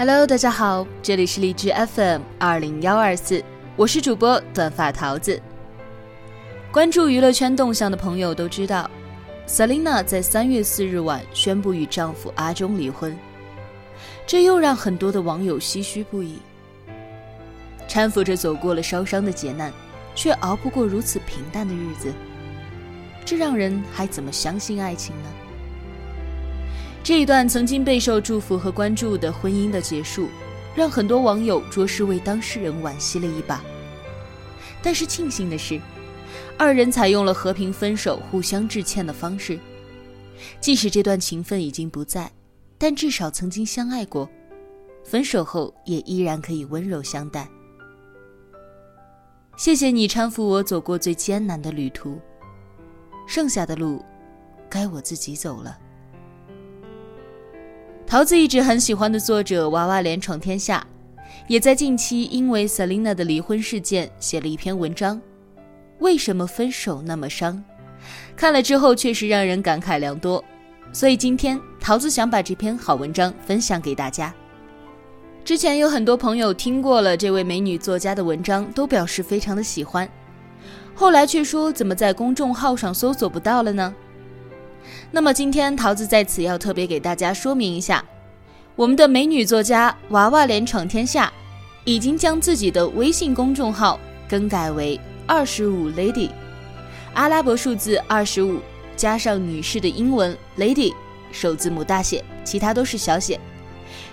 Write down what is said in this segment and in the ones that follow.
Hello，大家好，这里是荔枝 FM 二零幺二四，我是主播短发桃子。关注娱乐圈动向的朋友都知道，Selina 在三月四日晚宣布与丈夫阿忠离婚，这又让很多的网友唏嘘不已。搀扶着走过了烧伤的劫难，却熬不过如此平淡的日子，这让人还怎么相信爱情呢？这一段曾经备受祝福和关注的婚姻的结束，让很多网友着实为当事人惋惜了一把。但是庆幸的是，二人采用了和平分手、互相致歉的方式。即使这段情分已经不在，但至少曾经相爱过，分手后也依然可以温柔相待。谢谢你搀扶我走过最艰难的旅途，剩下的路，该我自己走了。桃子一直很喜欢的作者娃娃脸闯天下，也在近期因为 Selina 的离婚事件写了一篇文章。为什么分手那么伤？看了之后确实让人感慨良多。所以今天桃子想把这篇好文章分享给大家。之前有很多朋友听过了这位美女作家的文章，都表示非常的喜欢。后来却说怎么在公众号上搜索不到了呢？那么今天桃子在此要特别给大家说明一下，我们的美女作家娃娃脸闯天下，已经将自己的微信公众号更改为二十五 lady，阿拉伯数字二十五加上女士的英文 lady，首字母大写，其他都是小写。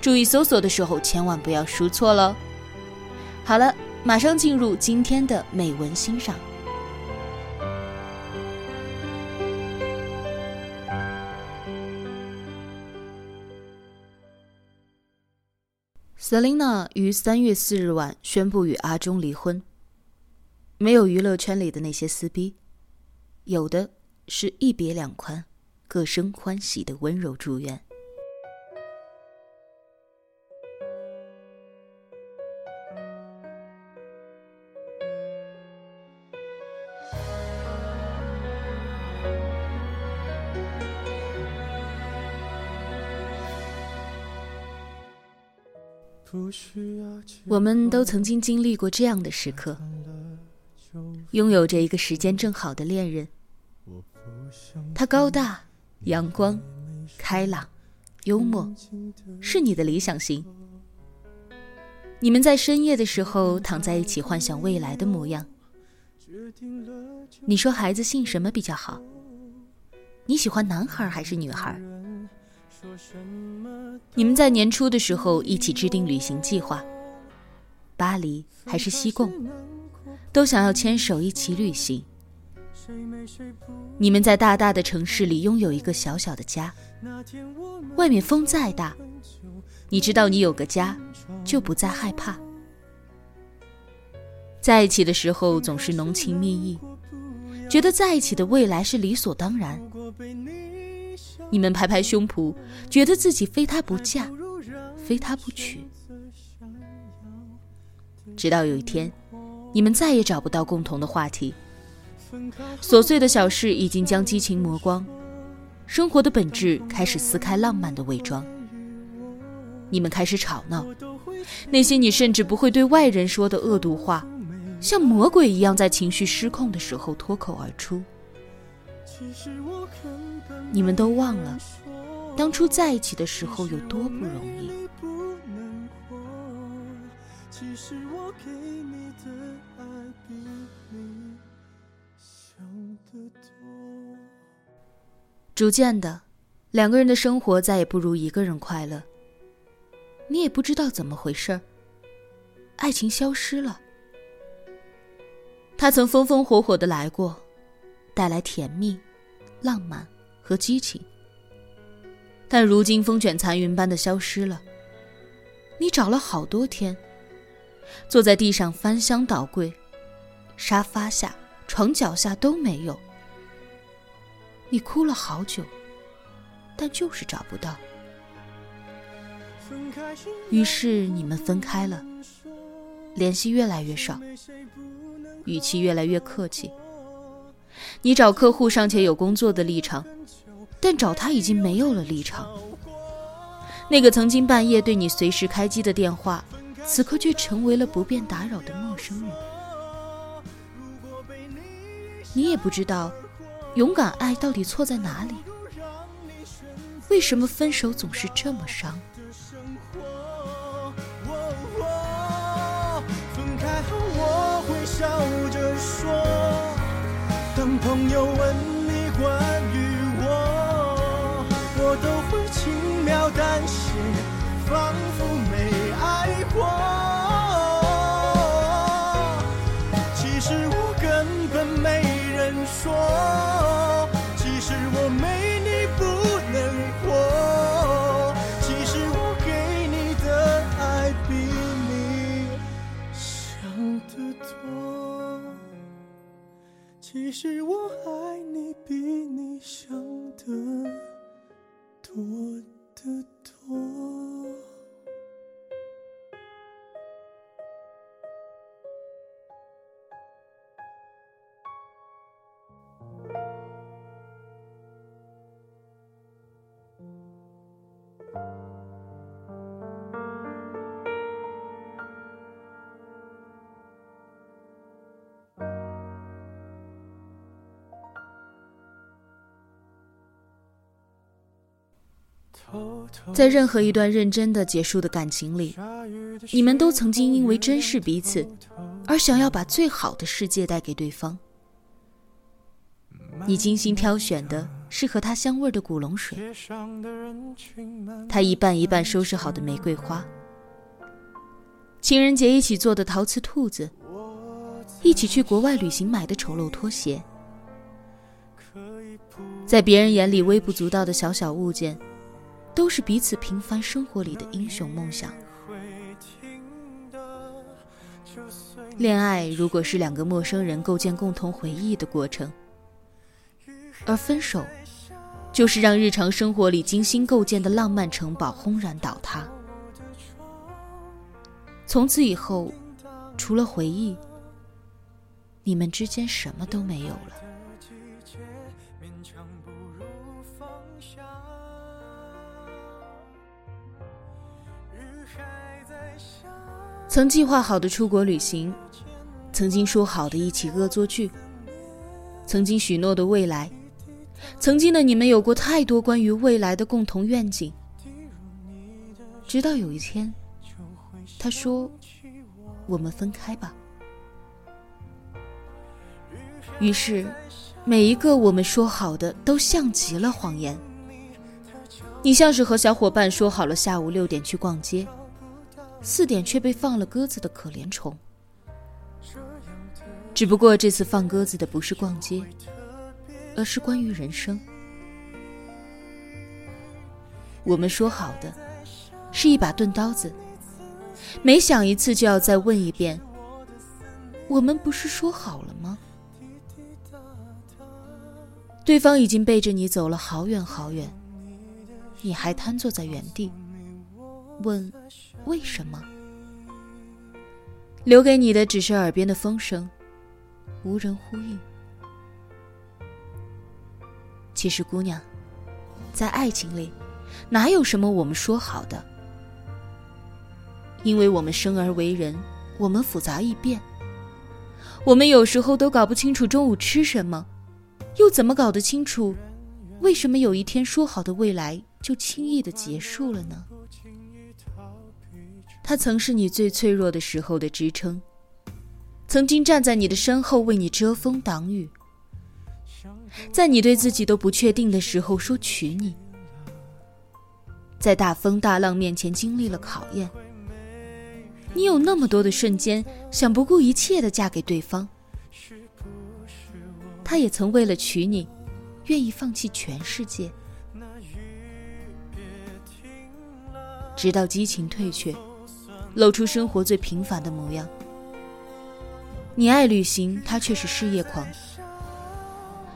注意搜索的时候千万不要输错了。好了，马上进入今天的美文欣赏。Selina 于三月四日晚宣布与阿忠离婚。没有娱乐圈里的那些撕逼，有的是一别两宽，各生欢喜的温柔祝愿。我们都曾经经历过这样的时刻，拥有着一个时间正好的恋人。他高大、阳光、开朗、幽默，是你的理想型。你们在深夜的时候躺在一起，幻想未来的模样。你说孩子姓什么比较好？你喜欢男孩还是女孩？你们在年初的时候一起制定旅行计划，巴黎还是西贡，都想要牵手一起旅行。你们在大大的城市里拥有一个小小的家，外面风再大，你知道你有个家，就不再害怕。在一起的时候总是浓情蜜意，觉得在一起的未来是理所当然。你们拍拍胸脯，觉得自己非他不嫁，非他不娶。直到有一天，你们再也找不到共同的话题，琐碎的小事已经将激情磨光，生活的本质开始撕开浪漫的伪装。你们开始吵闹，那些你甚至不会对外人说的恶毒话，像魔鬼一样在情绪失控的时候脱口而出。你们都忘了，当初在一起的时候有多不容易。逐渐的，两个人的生活再也不如一个人快乐。你也不知道怎么回事，爱情消失了。他曾风风火火的来过，带来甜蜜、浪漫。和激情，但如今风卷残云般的消失了。你找了好多天，坐在地上翻箱倒柜，沙发下、床脚下都没有。你哭了好久，但就是找不到。于是你们分开了，联系越来越少，语气越来越客气。你找客户尚且有工作的立场。但找他已经没有了立场。那个曾经半夜对你随时开机的电话，此刻却成为了不便打扰的陌生人。你也不知道，勇敢爱到底错在哪里？为什么分手总是这么伤？分开后我会笑着说，当朋友问你关于我，我都会轻描淡写，仿在任何一段认真的结束的感情里，你们都曾经因为珍视彼此，而想要把最好的世界带给对方。你精心挑选的是和他香味的古龙水，他一半一半收拾好的玫瑰花，情人节一起做的陶瓷兔子，一起去国外旅行买的丑陋拖鞋，在别人眼里微不足道的小小物件。都是彼此平凡生活里的英雄梦想。恋爱如果是两个陌生人构建共同回忆的过程，而分手，就是让日常生活里精心构建的浪漫城堡轰然倒塌。从此以后，除了回忆，你们之间什么都没有了。曾计划好的出国旅行，曾经说好的一起恶作剧，曾经许诺的未来，曾经的你们有过太多关于未来的共同愿景。直到有一天，他说：“我们分开吧。”于是，每一个我们说好的都像极了谎言。你像是和小伙伴说好了下午六点去逛街。四点却被放了鸽子的可怜虫，只不过这次放鸽子的不是逛街，而是关于人生。我们说好的是一把钝刀子，每想一次就要再问一遍：我们不是说好了吗？对方已经背着你走了好远好远，你还瘫坐在原地，问。为什么？留给你的只是耳边的风声，无人呼应。其实，姑娘，在爱情里，哪有什么我们说好的？因为我们生而为人，我们复杂易变，我们有时候都搞不清楚中午吃什么，又怎么搞得清楚，为什么有一天说好的未来就轻易的结束了呢？他曾是你最脆弱的时候的支撑，曾经站在你的身后为你遮风挡雨，在你对自己都不确定的时候说娶你，在大风大浪面前经历了考验。你有那么多的瞬间想不顾一切的嫁给对方，他也曾为了娶你，愿意放弃全世界，直到激情退却。露出生活最平凡的模样。你爱旅行，他却是事业狂。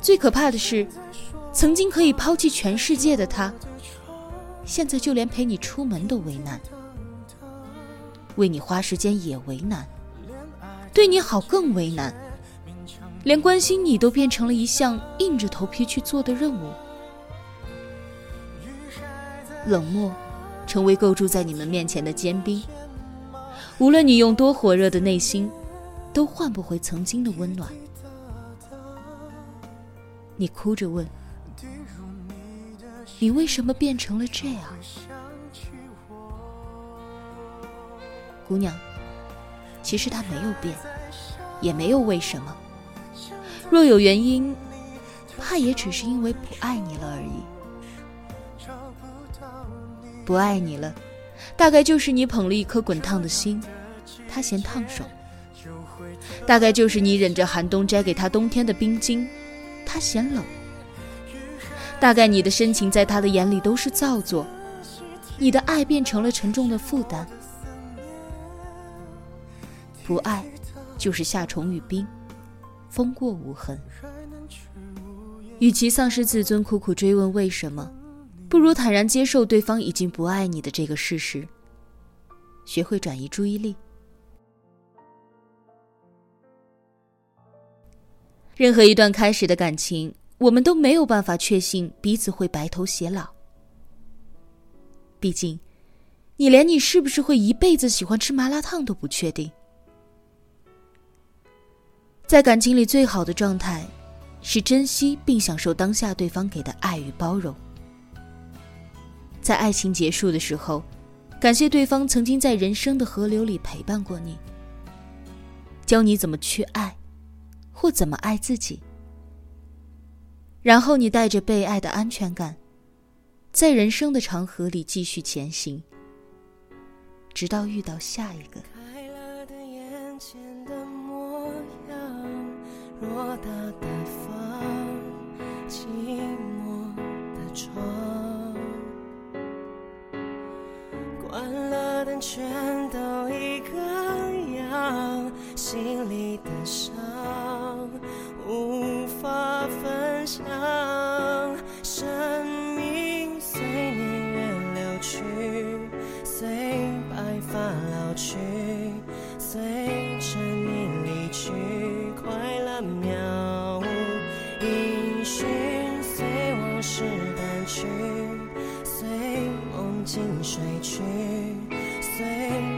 最可怕的是，曾经可以抛弃全世界的他，现在就连陪你出门都为难，为你花时间也为难，对你好更为难，连关心你都变成了一项硬着头皮去做的任务。冷漠。成为构筑在你们面前的坚冰。无论你用多火热的内心，都换不回曾经的温暖。你哭着问：“你为什么变成了这样？”姑娘，其实他没有变，也没有为什么。若有原因，怕也只是因为不爱你了而已。不爱你了。大概就是你捧了一颗滚烫的心，他嫌烫手；大概就是你忍着寒冬摘给他冬天的冰晶，他嫌冷；大概你的深情在他的眼里都是造作，你的爱变成了沉重的负担。不爱，就是夏虫语冰，风过无痕。与其丧失自尊，苦苦追问为什么。不如坦然接受对方已经不爱你的这个事实，学会转移注意力。任何一段开始的感情，我们都没有办法确信彼此会白头偕老。毕竟，你连你是不是会一辈子喜欢吃麻辣烫都不确定。在感情里，最好的状态是珍惜并享受当下对方给的爱与包容。在爱情结束的时候，感谢对方曾经在人生的河流里陪伴过你，教你怎么去爱，或怎么爱自己。然后你带着被爱的安全感，在人生的长河里继续前行，直到遇到下一个。全都一个样，心里的伤分享。生命随年月流去，随白发老去，随着你离去，快乐渺无音讯，随往事淡去，随梦境睡去。随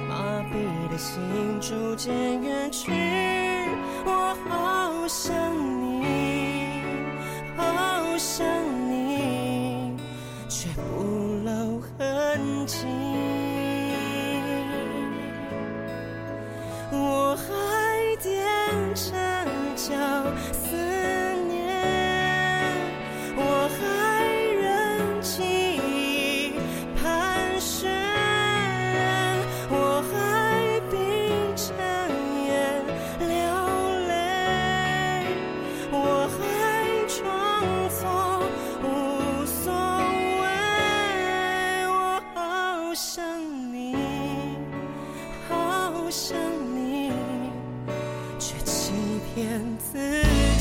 麻痹的心逐渐情。想你却欺骗自己。